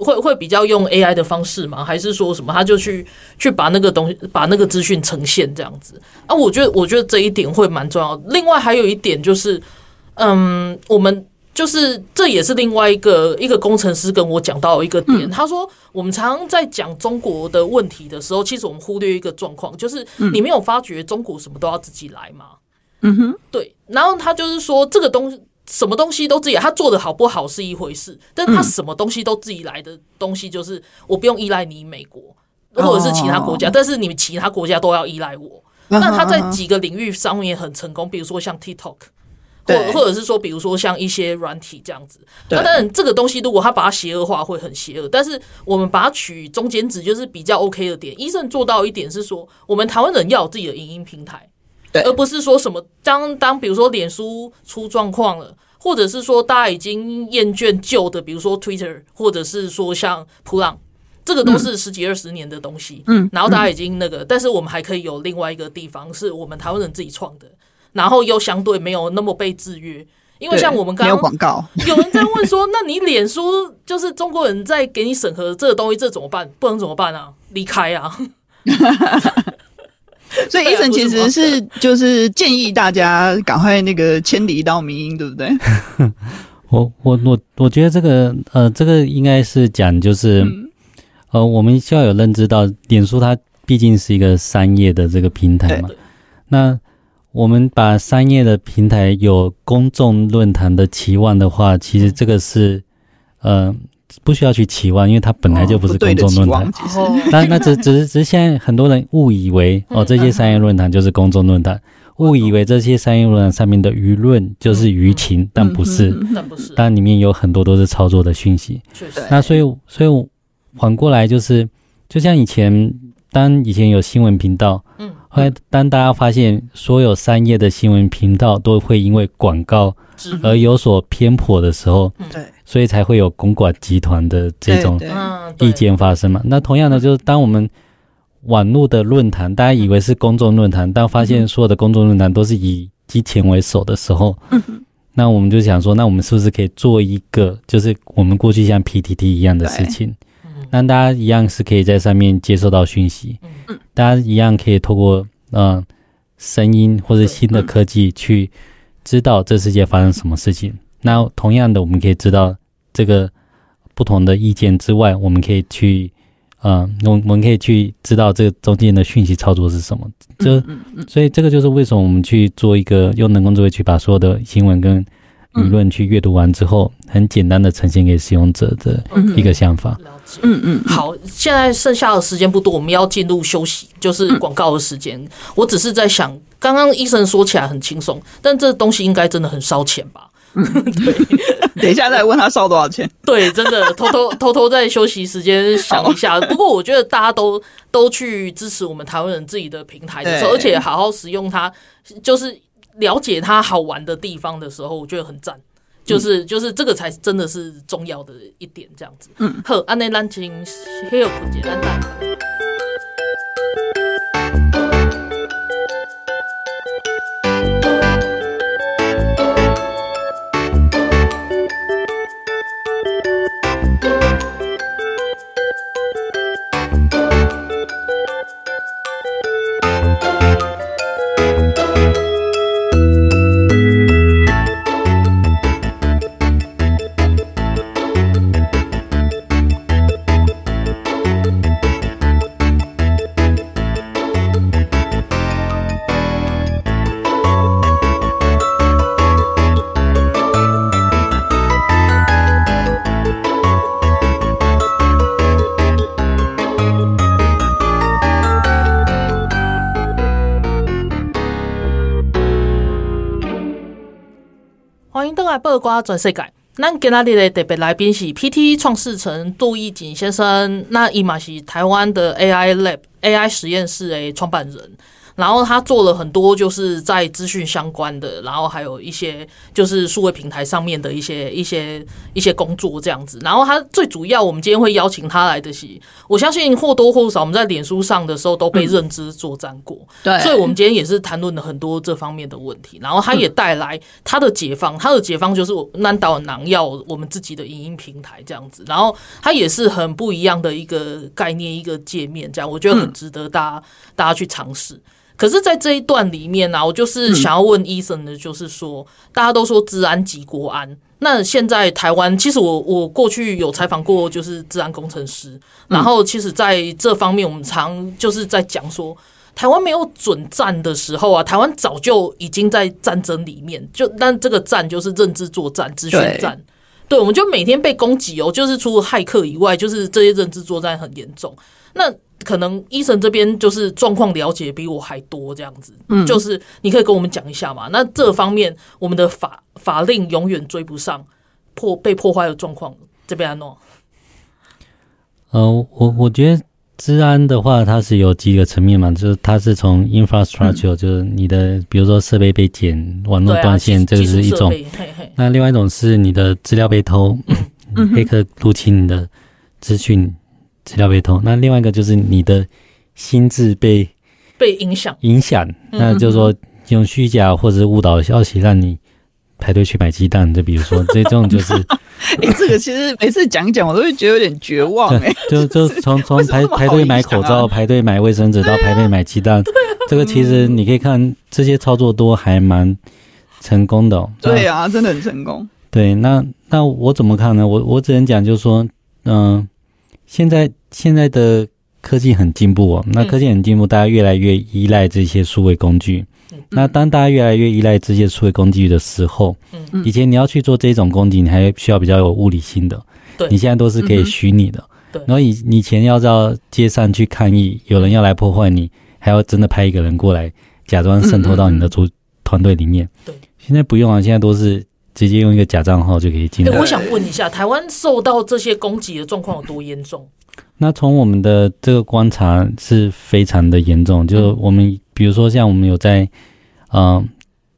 会会比较用 AI 的方式吗？还是说什么他就去去把那个东西把那个资讯呈现这样子啊？我觉得我觉得这一点会蛮重要。另外还有一点就是，嗯，我们就是这也是另外一个一个工程师跟我讲到一个点，他说我们常常在讲中国的问题的时候，其实我们忽略一个状况，就是你没有发觉中国什么都要自己来吗？嗯哼，对。然后他就是说这个东西。什么东西都自己，他做的好不好是一回事，但是他什么东西都自己来的东西，就是我不用依赖你美国或者是其他国家，但是你们其他国家都要依赖我。那他在几个领域上面很成功，比如说像 TikTok，或或者是说，比如说像一些软体这样子。那当然，这个东西如果他把它邪恶化，会很邪恶。但是我们把它取中间值，就是比较 OK 的点。Eason 做到一点是说，我们台湾人要有自己的影音平台。对，而不是说什么当当，比如说脸书出状况了，或者是说大家已经厌倦旧的，比如说 Twitter，或者是说像普朗，这个都是十几二十年的东西。嗯，然后大家已经那个，但是我们还可以有另外一个地方，是我们台湾人自己创的，然后又相对没有那么被制约。因为像我们刚刚没有广告，有人在问说，那你脸书就是中国人在给你审核这个东西，这怎么办？不能怎么办啊？离开啊！所以 Eason 其实是就是建议大家赶快那个迁离到民音，对不对？我我我我觉得这个呃，这个应该是讲就是、嗯、呃，我们需要有认知到，脸书它毕竟是一个商业的这个平台嘛。那我们把商业的平台有公众论坛的期望的话，其实这个是呃。不需要去期望，因为它本来就不是公众论坛。哦、那那只只是只是现在很多人误以为哦，这些商业论坛就是公众论坛，误以为这些商业论坛上面的舆论就是舆情，但不是，但不是，但里面有很多都是操作的讯息。那所以所以反过来就是，就像以前，当以前有新闻频道，嗯，后来当大家发现所有商业的新闻频道都会因为广告而有所偏颇的时候，对。所以才会有公馆集团的这种意见发生嘛？那同样的，就是当我们网络的论坛，大家以为是公众论坛，但发现所有的公众论坛都是以金钱为首的时候，那我们就想说，那我们是不是可以做一个，就是我们过去像 PTT 一样的事情，让大家一样是可以在上面接收到讯息，大家一样可以透过嗯声音或者新的科技去知道这世界发生什么事情。那同样的，我们可以知道这个不同的意见之外，我们可以去，嗯，我我们可以去知道这个中间的讯息操作是什么。这所以这个就是为什么我们去做一个用人工智慧去把所有的新闻跟理论去阅读完之后，很简单的呈现给使用者的一个想法。嗯嗯。好，现在剩下的时间不多，我们要进入休息，就是广告的时间。我只是在想，刚刚医生说起来很轻松，但这东西应该真的很烧钱吧？对，等一下再问他烧多少钱。对，真的偷偷 偷偷在休息时间想一下。不过我觉得大家都都去支持我们台湾人自己的平台的时候，而且好好使用它，就是。了解它好玩的地方的时候，我觉得很赞，就是就是这个才真的是重要的一点，这样子。嗯，好，安内兰青，还有不简单。八卦全世界，咱今仔日的特别来宾是 PT 创始人杜义锦先生，那伊嘛是台湾的 AI Lab AI 实验室的创办人。然后他做了很多，就是在资讯相关的，然后还有一些就是数位平台上面的一些一些一些工作这样子。然后他最主要，我们今天会邀请他来的是，我相信或多或少我们在脸书上的时候都被认知作战过，对，所以我们今天也是谈论了很多这方面的问题。然后他也带来他的解放，他的解放就是南岛囊要我们自己的影音平台这样子。然后他也是很不一样的一个概念，一个界面这样，我觉得很值得大家大家去尝试。可是，在这一段里面呢、啊，我就是想要问 Ethan 的，就是说，大家都说治安即国安，那现在台湾，其实我我过去有采访过，就是治安工程师，然后其实在这方面，我们常就是在讲说，台湾没有准战的时候啊，台湾早就已经在战争里面，就但这个战就是认知作战、资讯战，对，我们就每天被攻击哦，就是除了骇客以外，就是这些认知作战很严重，那。可能医生这边就是状况了解比我还多这样子，嗯，就是你可以跟我们讲一下嘛。那这方面我们的法法令永远追不上破被破坏的状况，这边安诺。呃，我我觉得治安的话，它是有几个层面嘛，就是它是从 infrastructure，、嗯、就是你的比如说设备被剪、网络断线，这个是一种。嘿嘿那另外一种是你的资料被偷，嗯、黑客入侵你的资讯。资料被偷，那另外一个就是你的心智被被影响，影响，那就是说用虚假或者是误导的消息让你排队去买鸡蛋，就比如说 这种就是，哎、欸，这个其实每次讲一讲，我都会觉得有点绝望、就就从从排排队买口罩、排队买卫生纸到排队买鸡蛋，这个其实你可以看这些操作都还蛮成功的、喔，对啊，真的很成功。对，那那我怎么看呢？我我只能讲就是说，嗯、呃，现在。现在的科技很进步哦，那科技很进步，大家越来越依赖这些数位工具。那当大家越来越依赖这些数位工具的时候，以前你要去做这种工具，你还需要比较有物理性的。你现在都是可以虚拟的。然后以以前要到街上去抗议，有人要来破坏你，还要真的派一个人过来，假装渗透到你的组团队里面。对，现在不用啊，现在都是直接用一个假账号就可以进来。我想问一下，台湾受到这些攻击的状况有多严重？那从我们的这个观察是非常的严重，就我们比如说像我们有在，嗯、呃，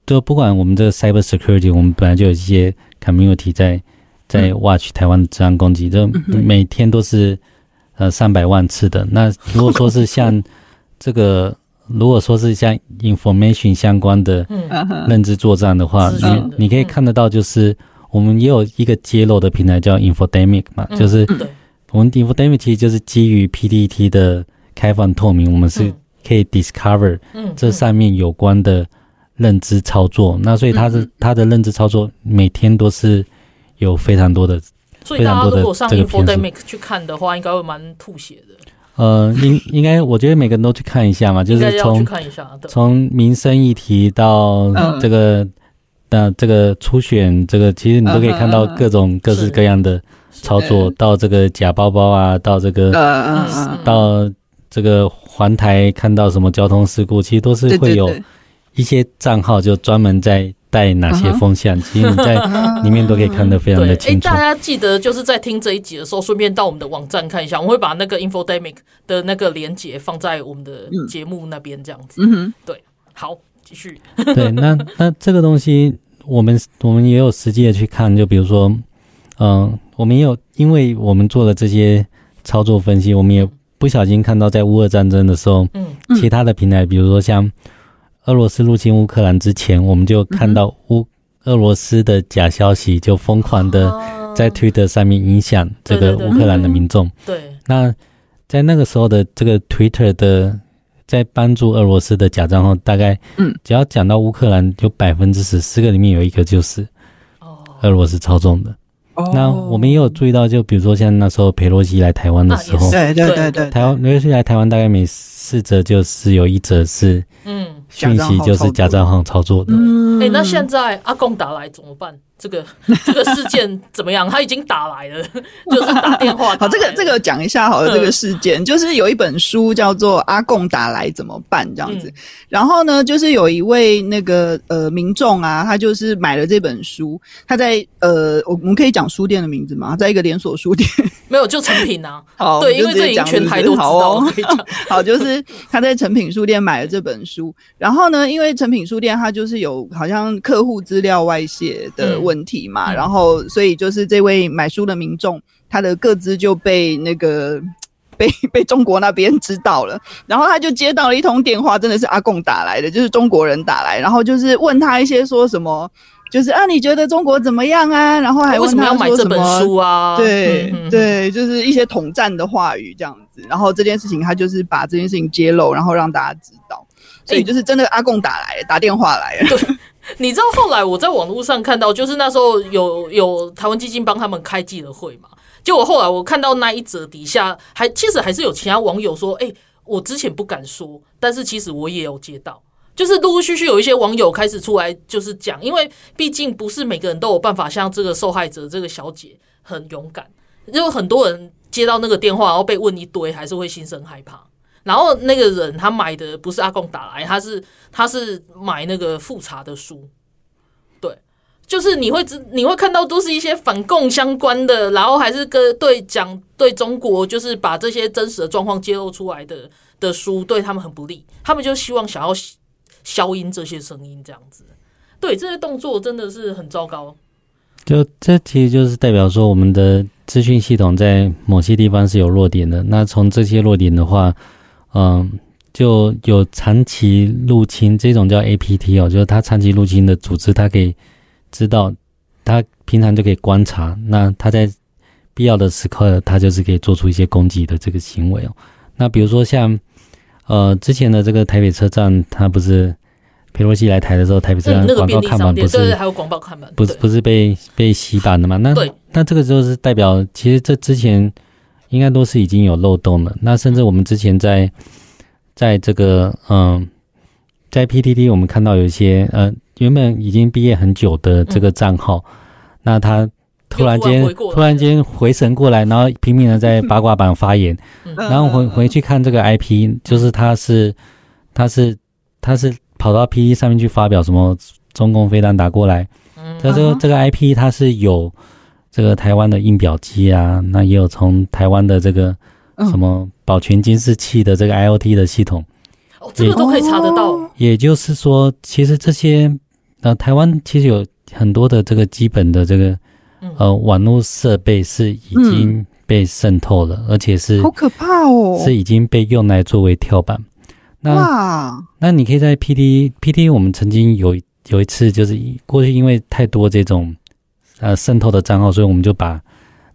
就不管我们这个 cyber security，我们本来就有一些 community 在在 watch 台湾的治安攻击，就每天都是呃上百万次的。那如果说是像这个，如果说是像 information 相关的认知作战的话，你你可以看得到，就是我们也有一个揭露的平台叫 Infodemic 嘛，就是。我们 Infodemic 其实就是基于 PDT 的开放透明，我们是可以 discover 这上面有关的认知操作。那所以它的它的认知操作每天都是有非常多的，所以大家如果上 Infodemic 去看的话，应该会蛮吐血的。呃，应应该我觉得每个人都去看一下嘛，就是从从民生议题到这个那这个初选，这个其实你都可以看到各种各式各样的操作，到这个假包包啊，到这个到这个环台看到什么交通事故，其实都是会有一些账号就专门在。带哪些风向？其实你在里面都可以看得非常的清楚。哎，大家记得就是在听这一集的时候，顺便到我们的网站看一下，我会把那个 infodemic 的那个连接放在我们的节目那边，这样子。嗯哼，对，好，继续。对，那 那这个东西，我们我们也有实际的去看，就比如说，嗯、呃，我们也有，因为我们做了这些操作分析，我们也不小心看到，在乌俄战争的时候，嗯，其他的平台，比如说像。俄罗斯入侵乌克兰之前，我们就看到乌俄罗斯的假消息就疯狂的在推特上面影响这个乌克兰的民众。对，那在那个时候的这个 Twitter 的在帮助俄罗斯的假账号，大概嗯，只要讲到乌克兰，有百分之十四个里面有一个就是俄罗斯操纵的。那我们也有注意到，就比如说像那时候佩洛西来台湾的时候，对对对对，台湾佩洛西来台湾大概每四则就是有一则是嗯。讯息就是假账号操作的。哎、欸，那现在阿公打来怎么办？这个 这个事件怎么样？他已经打来了，就是打电话。好，这个这个讲一下好了。这个事件就是有一本书叫做《阿贡打来怎么办》这样子。嗯、然后呢，就是有一位那个呃民众啊，他就是买了这本书。他在呃，我们可以讲书店的名字吗？在一个连锁书店。没有，就成品啊。好，对，因为这已经全台都知道了。好，好，就是他在成品书店买了这本书。然后呢，因为成品书店它就是有好像客户资料外泄的问题。问题嘛，然后所以就是这位买书的民众，他的个资就被那个 被 被中国那边知道了，然后他就接到了一通电话，真的是阿贡打来的，就是中国人打来，然后就是问他一些说什么，就是啊，你觉得中国怎么样啊？然后还问他说什么，为什么要买这本书啊？对对，就是一些统战的话语这样子。然后这件事情他就是把这件事情揭露，然后让大家知道，所以就是真的阿贡打来打电话来了。对你知道后来我在网络上看到，就是那时候有有台湾基金帮他们开记者会嘛？结果后来我看到那一则底下还其实还是有其他网友说：“哎，我之前不敢说，但是其实我也有接到，就是陆陆续续有一些网友开始出来就是讲，因为毕竟不是每个人都有办法像这个受害者这个小姐很勇敢，因为很多人接到那个电话然后被问一堆，还是会心生害怕。”然后那个人他买的不是阿贡打来，他是他是买那个复查的书，对，就是你会知你会看到都是一些反共相关的，然后还是跟对讲对中国就是把这些真实的状况揭露出来的的书，对他们很不利，他们就希望想要消音这些声音，这样子，对这些动作真的是很糟糕。就这其实就是代表说我们的资讯系统在某些地方是有弱点的，那从这些弱点的话。嗯，就有长期入侵这种叫 APT 哦，就是他长期入侵的组织，他可以知道，他平常就可以观察，那他在必要的时刻，他就是可以做出一些攻击的这个行为哦。那比如说像呃之前的这个台北车站，他不是佩洛西来台的时候，台北车站广告看板不是、嗯、还有广告看板，不是不是被被洗版的吗？那那这个就是代表，其实这之前。应该都是已经有漏洞了。那甚至我们之前在在这个嗯，在 PTT 我们看到有一些呃原本已经毕业很久的这个账号，嗯、那他突然间突然间回神过来，然后拼命的在八卦版发言，嗯、然后回回去看这个 IP，就是他是他是他是跑到 PTT 上面去发表什么中共飞弹打过来，他这个这个 IP 他是有。这个台湾的印表机啊，那也有从台湾的这个什么保全监视器的这个 IoT 的系统，哦，这个都可以查得到。也就是说，其实这些呃，台湾其实有很多的这个基本的这个呃网络设备是已经被渗透了，而且是好可怕哦，是已经被用来作为跳板。那那你可以在 PT PT，我们曾经有有一次就是过去因为太多这种。呃，渗透的账号，所以我们就把，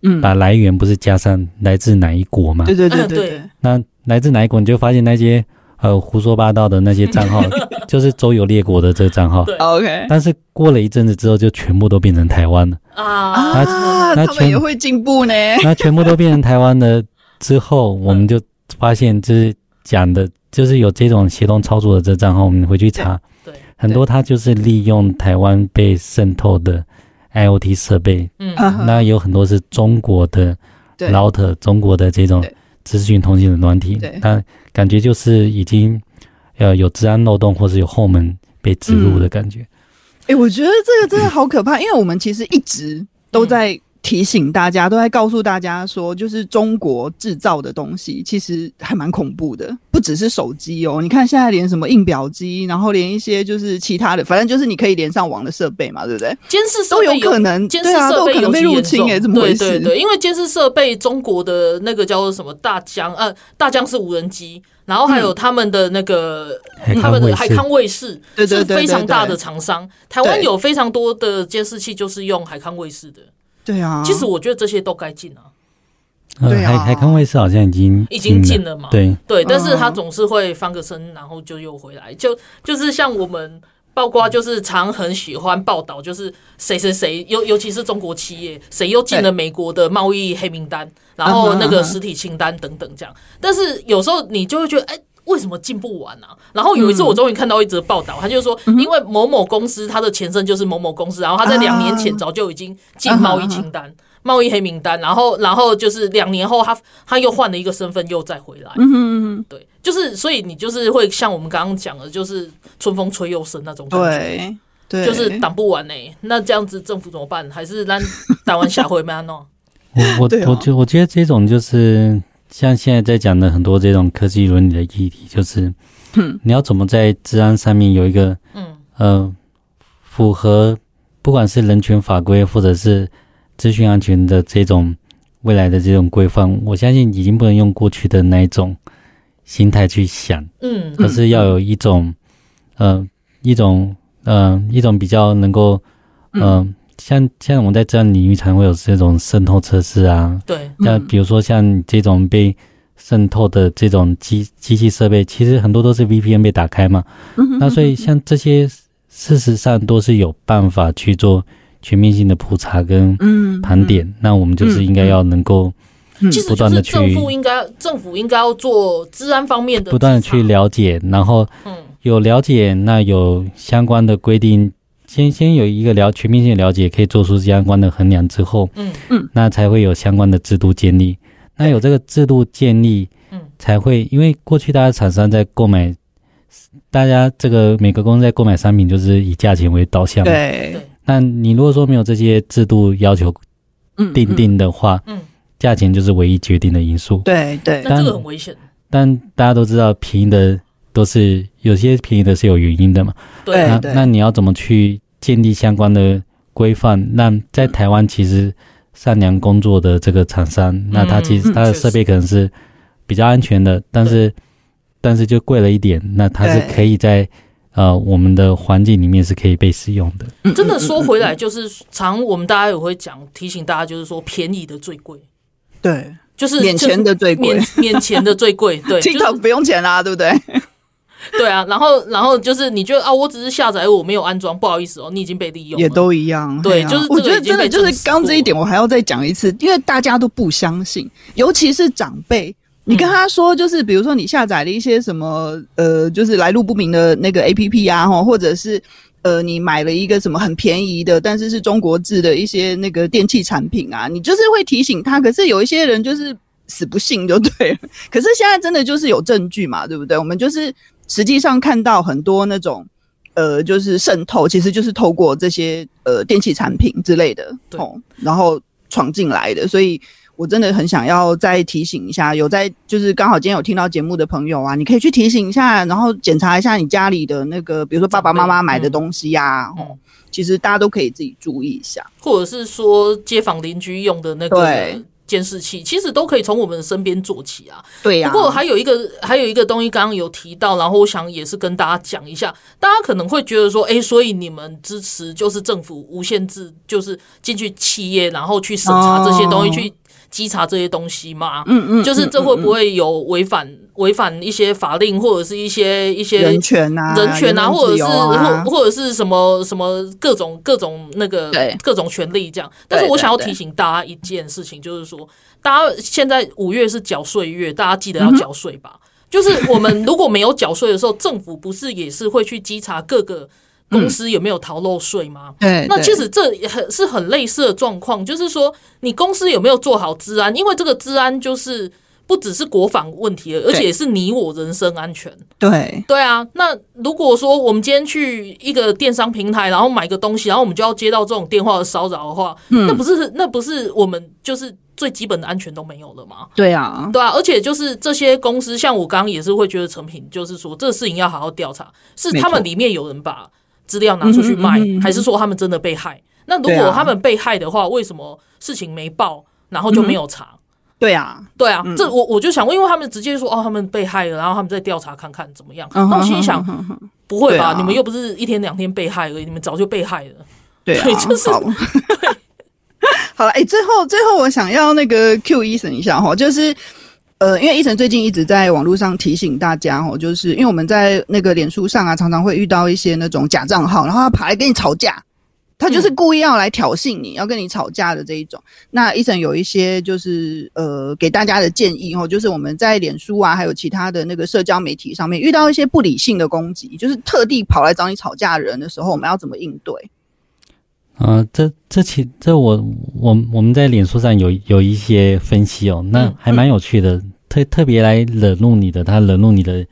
嗯，把来源不是加上来自哪一国嘛？对对对对对。那来自哪一国，你就发现那些呃胡说八道的那些账号，就是周游列国的这个账号。对，OK。但是过了一阵子之后，就全部都变成台湾了啊！那那他们也会进步呢。那全部都变成台湾的之后，我们就发现就是讲的，就是有这种协同操作的这账号，我们回去查，对，很多他就是利用台湾被渗透的 IoT 设备，嗯，那有很多是中国的 router，中国的这种资讯通信的软体，那感觉就是已经呃有治安漏洞，或是有后门被植入的感觉。哎、嗯欸，我觉得这个真的好可怕，因为我们其实一直都在。提醒大家，都在告诉大家说，就是中国制造的东西其实还蛮恐怖的，不只是手机哦。你看现在连什么印表机，然后连一些就是其他的，反正就是你可以连上网的设备嘛，对不对？监视都有可能，监视设备有可能被入侵哎，怎么回事？对对对，因为监视设备，中国的那个叫做什么大疆，呃，大疆是无人机，然后还有他们的那个、嗯、他们的海康卫视，对对，是非常大的厂商。台湾有非常多的监视器，就是用海康卫视的。对啊，其实我觉得这些都该禁啊。对啊，海海康卫视好像已经已经禁了嘛。对对，但是他总是会翻个身，然后就又回来。就就是像我们包括就是常很喜欢报道，就是谁谁谁，尤尤其是中国企业，谁又进了美国的贸易黑名单，然后那个实体清单等等这样。但是有时候你就会觉得，哎。为什么进不完啊？然后有一次我终于看到一则报道，他就是说，因为某某公司它的前身就是某某公司，然后他在两年前早就已经进贸易清单、贸易黑名单，然后然后就是两年后他他又换了一个身份又再回来。嗯嗯对，就是所以你就是会像我们刚刚讲的，就是春风吹又生那种感觉，对，就是挡不完呢。那这样子政府怎么办？还是让台湾下回没安弄？我我我觉我觉得这种就是。像现在在讲的很多这种科技伦理的议题，就是，你要怎么在治安上面有一个，嗯。呃，符合不管是人权法规或者是资讯安全的这种未来的这种规范，我相信已经不能用过去的那一种心态去想，嗯，而是要有一种，呃，一种，呃，一种比较能够，呃。像像我们在这样领域才会有这种渗透测试啊，对，像比如说像这种被渗透的这种机机器设备，其实很多都是 VPN 被打开嘛，嗯，那所以像这些事实上都是有办法去做全面性的普查跟盘点，那我们就是应该要能够不断的去，政府应该政府应该要做治安方面的不断的去了解，然后有了解，那有相关的规定。先先有一个了全面性的了解，可以做出相关的衡量之后，嗯嗯，那才会有相关的制度建立。那有这个制度建立，嗯，才会因为过去大家厂商在购买，大家这个每个公司在购买商品就是以价钱为导向，对。那你如果说没有这些制度要求定定的话，嗯，价钱就是唯一决定的因素，对对。但这个很危险。但大家都知道，便宜的都是有些便宜的是有原因的嘛，对。那那你要怎么去？建立相关的规范，那在台湾其实善良工作的这个厂商，嗯、那他其实他的设备可能是比较安全的，嗯、但是但是就贵了一点，那它是可以在呃我们的环境里面是可以被使用的。真的说回来，就是常我们大家也会讲提醒大家，就是说便宜的最贵，对，就是免钱的最贵，免免钱的最贵，对，这套不用钱啦，对不对？对啊，然后然后就是你觉得啊，我只是下载，我没有安装，不好意思哦，你已经被利用了，也都一样。对，啊、就是我觉得真的就是刚这一点，我还要再讲一次，因为大家都不相信，尤其是长辈，你跟他说，就是比如说你下载了一些什么呃，就是来路不明的那个 APP 啊，哈，或者是呃，你买了一个什么很便宜的，但是是中国制的一些那个电器产品啊，你就是会提醒他，可是有一些人就是死不信，就对了。可是现在真的就是有证据嘛，对不对？我们就是。实际上看到很多那种，呃，就是渗透，其实就是透过这些呃电器产品之类的，哦，然后闯进来的。所以我真的很想要再提醒一下，有在就是刚好今天有听到节目的朋友啊，你可以去提醒一下，然后检查一下你家里的那个，比如说爸爸妈妈买的东西呀，哦，嗯，其实大家都可以自己注意一下，或者是说街坊邻居用的那个。对监视器其实都可以从我们的身边做起啊。对呀、啊。不过还有一个还有一个东西，刚刚有提到，然后我想也是跟大家讲一下。大家可能会觉得说，哎，所以你们支持就是政府无限制，就是进去企业，然后去审查这些东西，去稽查这些东西吗？嗯嗯。就是这会不会有违反违反一些法令，或者是一些一些人权啊、人权啊，或者是或或者是什么什么各种各种那个各种权利这样？但是我想要提醒大家一件事情，就是说，大家现在五月是缴税月，大家记得要缴税吧。就是我们如果没有缴税的时候，政府不是也是会去稽查各个公司有没有逃漏税吗？对，那其实这也很是很类似的状况，就是说你公司有没有做好治安？因为这个治安就是。不只是国防问题，而且也是你我人身安全。对对啊，那如果说我们今天去一个电商平台，然后买个东西，然后我们就要接到这种电话的骚扰的话，嗯，那不是那不是我们就是最基本的安全都没有了吗？对啊，对啊，而且就是这些公司，像我刚刚也是会觉得成品，就是说这个事情要好好调查，是他们里面有人把资料拿出去卖，还是说他们真的被害？那如果他们被害的话，为什么事情没报，然后就没有查？嗯对啊，对啊，嗯、这我我就想问，因为他们直接说哦，他们被害了，然后他们再调查看看怎么样。那、嗯、我心里想，不会吧？啊、你们又不是一天两天被害而已，你们早就被害了。对，就是好，好了，哎，最后最后我想要那个 Q Eason 一下哈，就是呃，因为 Eason 最近一直在网络上提醒大家哦，就是因为我们在那个脸书上啊，常常会遇到一些那种假账号，然后他跑来跟你吵架。他就是故意要来挑衅你，要跟你吵架的这一种。那 Eason 有一些就是呃给大家的建议哦，就是我们在脸书啊，还有其他的那个社交媒体上面遇到一些不理性的攻击，就是特地跑来找你吵架的人的时候，我们要怎么应对？啊、呃，这这其这我我我们在脸书上有有一些分析哦，那还蛮有趣的，嗯、特特别来惹怒你的，他惹怒你的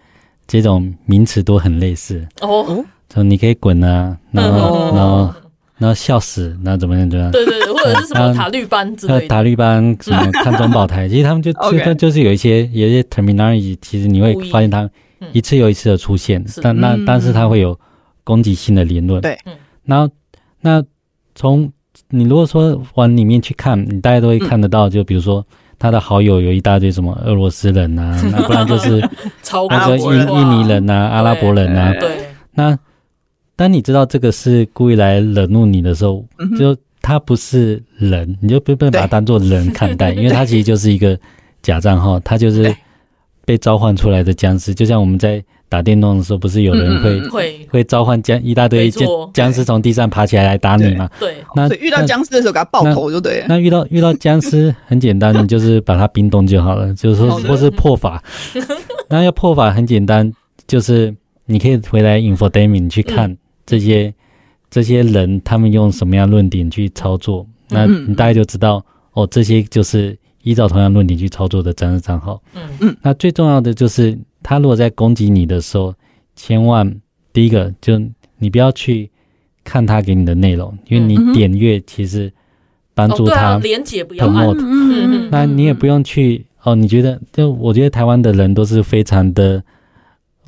这种名词都很类似哦，就你可以滚啊，然后、嗯、然后。然后笑死，那怎么样？怎么样？对对对，或者是什么塔绿班之类的。塔绿班什么看中保台，其实他们就 就就是有一些有一些 terminology，其实你会发现他一次又一次的出现，但那但是他会有攻击性的言论。对，然后那从你如果说往里面去看，你大家都会看得到，就比如说他的好友有一大堆什么俄罗斯人呐，那不然就是那个印印尼人呐、阿拉伯人呐，对，那。当你知道这个是故意来惹怒你的时候，就他不是人，你就不不能把他当做人看待，因为他其实就是一个假账号，他就是被召唤出来的僵尸。就像我们在打电动的时候，不是有人会会会召唤僵一大堆僵僵尸从地上爬起来来打你吗？对，那遇到僵尸的时候给他爆头就对了。那遇到遇到僵尸很简单，你就是把它冰冻就好了，就是说或是破法。那要破法很简单，就是你可以回来 infotainment 去看。这些这些人他们用什么样论点去操作？那你大概就知道哦，这些就是依照同样论点去操作的真实账号。嗯嗯。那最重要的就是，他如果在攻击你的时候，千万第一个就你不要去看他给你的内容，因为你点阅其实帮助他连接不要按。嗯嗯。那你也不用去哦，你觉得就我觉得台湾的人都是非常的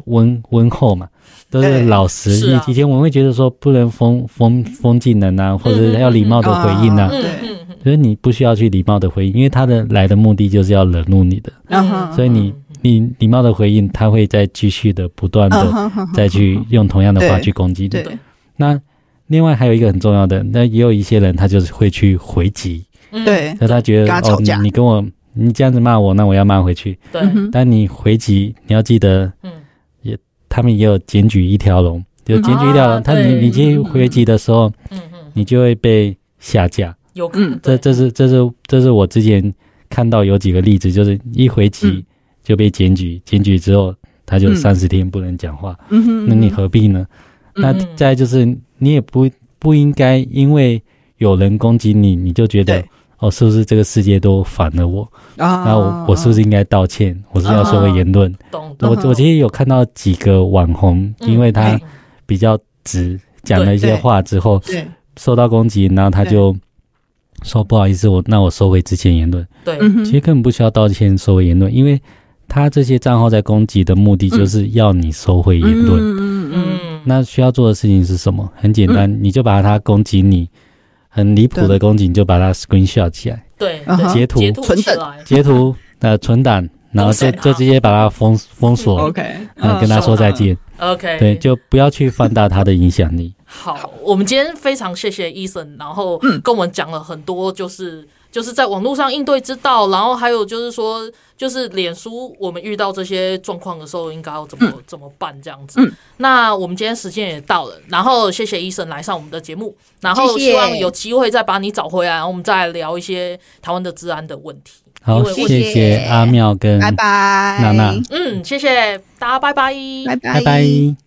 温温厚嘛。都是老实。以、欸啊、以前我们会觉得说不能封封封技能啊，或者要礼貌的回应啊。对，所以你不需要去礼貌的回应，因为他的来的目的就是要惹怒你的。嗯、所以你你礼貌的回应，他会再继续的不断的再去用同样的话去攻击你。对。那另外还有一个很重要的，那也有一些人他就是会去回击。对。那他觉得哦，你你跟我你这样子骂我，那我要骂回去。对。但你回击，你要记得。嗯。也他们也有检举一条龙，就检举一条龙。他你你去回击的时候，嗯嗯，你就会被下架。有，这这是这是这是我之前看到有几个例子，就是一回击就被检举，检举之后他就三十天不能讲话。嗯哼，那你何必呢？那再就是你也不不应该因为有人攻击你，你就觉得。哦，是不是这个世界都反了我？啊，那我我是不是应该道歉？我是要说个言论。懂。我我其实有看到几个网红，因为他比较直，讲了一些话之后，受到攻击，然后他就说不好意思，我那我收回之前言论。对，其实根本不需要道歉，收回言论，因为他这些账号在攻击的目的就是要你收回言论。嗯嗯。那需要做的事情是什么？很简单，你就把他攻击你。很离谱的攻击，你就把它 screenshot 起来，对，截图、存档、截图呃存档，然后就就直接把它封封锁，OK，嗯，跟他说再见，OK，对，就不要去放大他的影响力。好，我们今天非常谢谢 Eason，然后跟我们讲了很多，就是。就是在网络上应对之道，然后还有就是说，就是脸书我们遇到这些状况的时候，应该要怎么、嗯、怎么办这样子。嗯、那我们今天时间也到了，然后谢谢医生来上我们的节目，然后希望有机会再把你找回来，然后我们再聊一些台湾的治安的问题。好，谢谢阿妙跟拜拜娜娜，嗯，谢谢大家，拜拜，拜拜。拜拜。